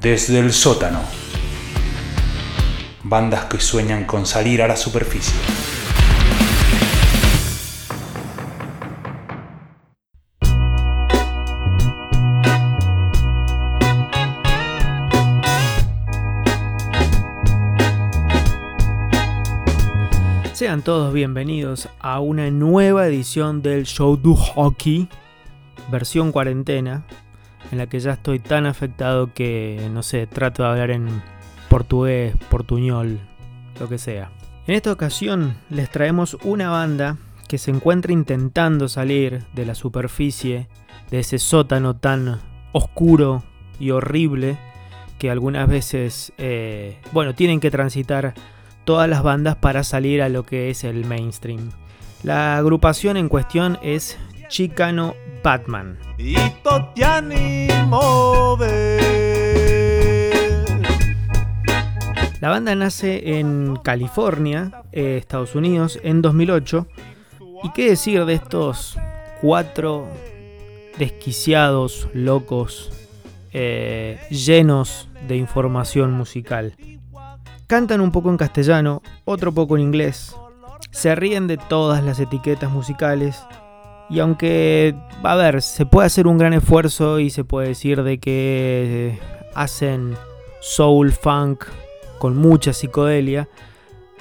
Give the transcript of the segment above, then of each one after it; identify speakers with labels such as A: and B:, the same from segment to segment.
A: Desde el sótano. Bandas que sueñan con salir a la superficie.
B: Sean todos bienvenidos a una nueva edición del Show du Hockey, versión cuarentena, en la que ya estoy tan afectado que, no sé, trato de hablar en portugués, portuñol, lo que sea. En esta ocasión les traemos una banda que se encuentra intentando salir de la superficie de ese sótano tan oscuro y horrible que algunas veces, eh, bueno, tienen que transitar todas las bandas para salir a lo que es el mainstream. La agrupación en cuestión es Chicano Batman. La banda nace en California, eh, Estados Unidos, en 2008. ¿Y qué decir de estos cuatro desquiciados, locos, eh, llenos de información musical? Cantan un poco en castellano, otro poco en inglés. Se ríen de todas las etiquetas musicales. Y aunque, a ver, se puede hacer un gran esfuerzo y se puede decir de que hacen soul funk con mucha psicodelia,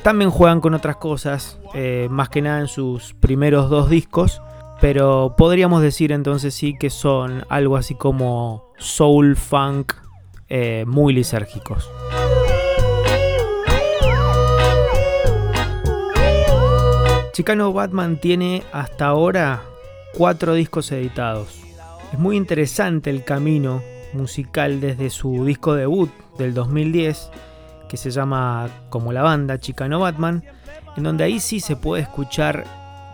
B: también juegan con otras cosas, eh, más que nada en sus primeros dos discos, pero podríamos decir entonces sí que son algo así como soul funk eh, muy lisérgicos. Chicano Batman tiene hasta ahora cuatro discos editados. Es muy interesante el camino musical desde su disco debut del 2010, que se llama como la banda Chicano Batman, en donde ahí sí se puede escuchar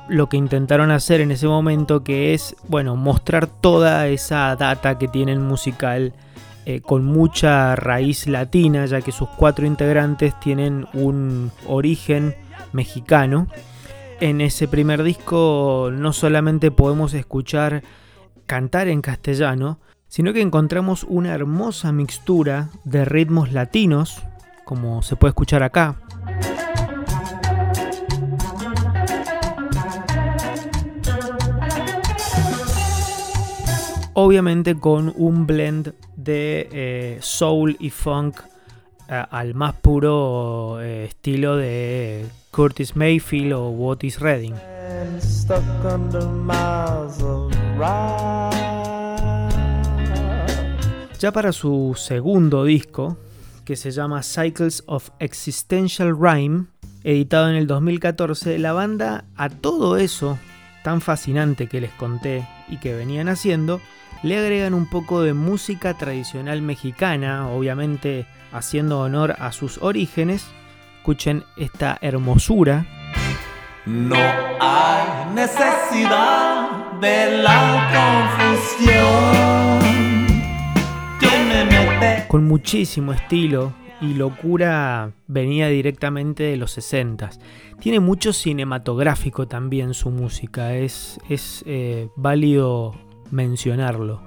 B: lo que intentaron hacer en ese momento, que es, bueno, mostrar toda esa data que tienen musical eh, con mucha raíz latina, ya que sus cuatro integrantes tienen un origen mexicano en ese primer disco no solamente podemos escuchar cantar en castellano, sino que encontramos una hermosa mixtura de ritmos latinos, como se puede escuchar acá. Obviamente con un blend de eh, soul y funk al más puro eh, estilo de Curtis Mayfield o Otis Redding. Ya para su segundo disco, que se llama Cycles of Existential Rhyme, editado en el 2014, la banda a todo eso tan fascinante que les conté y que venían haciendo, le agregan un poco de música tradicional mexicana, obviamente haciendo honor a sus orígenes, Escuchen esta hermosura.
C: No hay necesidad de la confusión.
B: Con muchísimo estilo y locura venía directamente de los 60 Tiene mucho cinematográfico también su música, es, es eh, válido mencionarlo.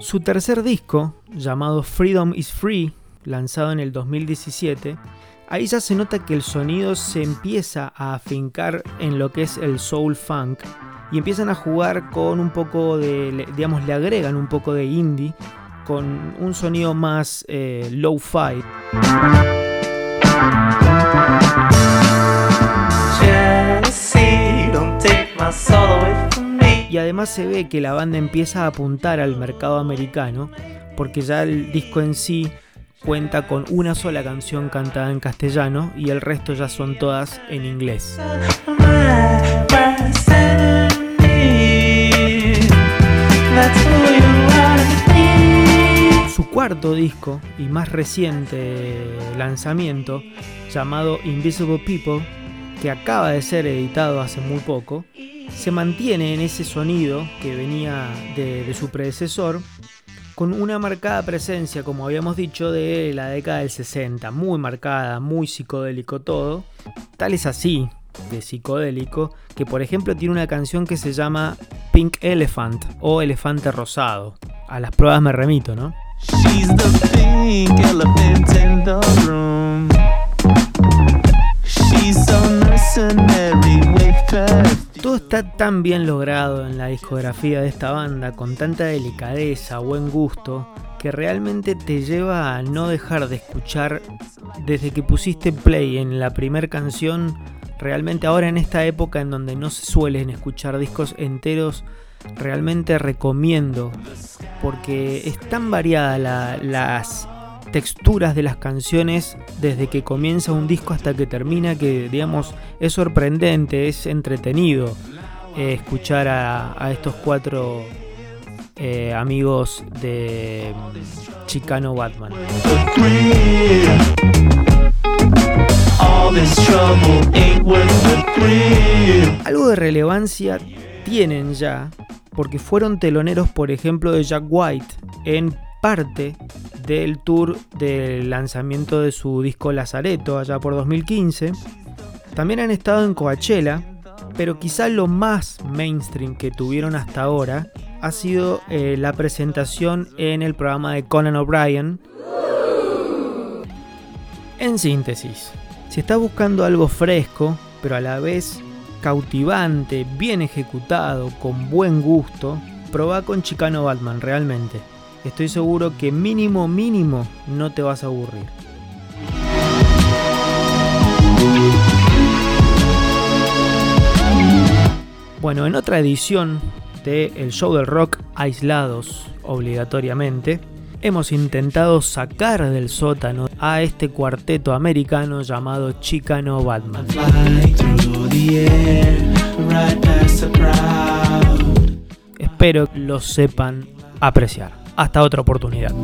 B: Su tercer disco, llamado Freedom is Free, lanzado en el 2017, ahí ya se nota que el sonido se empieza a afincar en lo que es el soul funk y empiezan a jugar con un poco de, digamos, le agregan un poco de indie con un sonido más eh, low-fi. Y además se ve que la banda empieza a apuntar al mercado americano, porque ya el disco en sí cuenta con una sola canción cantada en castellano y el resto ya son todas en inglés. Su cuarto disco y más reciente lanzamiento, llamado Invisible People, que acaba de ser editado hace muy poco, se mantiene en ese sonido que venía de, su predecesor, con una marcada presencia, como habíamos dicho, de la década del 60, muy marcada, muy psicodélico todo. Tal es así de psicodélico, que por ejemplo tiene una canción que se llama Pink Elephant o Elefante Rosado. A las pruebas me remito, ¿no?
C: She's the pink elephant.
B: Está tan bien logrado en la discografía de esta banda, con tanta delicadeza, buen gusto, que realmente te lleva a no dejar de escuchar desde que pusiste play en la primera canción. Realmente ahora en esta época en donde no se suelen escuchar discos enteros, realmente recomiendo porque es tan variada la- las texturas de las canciones desde que comienza un disco hasta que termina que digamos es sorprendente, es entretenido eh, escuchar a, estos cuatro eh, amigos de mm, Chicano Batman. Algo de relevancia tienen ya, porque fueron teloneros, por ejemplo, de Jack White en parte del tour del lanzamiento de su disco Lazareto, allá por 2015. También han estado en Coachella, pero quizá lo más mainstream que tuvieron hasta ahora ha sido eh, la presentación en el programa de Conan O'Brien. En síntesis, si estás buscando algo fresco, pero a la vez cautivante, bien ejecutado, con buen gusto, probá con Chicano Batman realmente. Estoy seguro que mínimo mínimo no te vas a aburrir. Bueno, en otra edición de El Show del Rock aislados obligatoriamente, hemos intentado sacar del sótano a este cuarteto americano llamado Chicano Batman. Espero que lo sepan apreciar. Hasta otra oportunidad.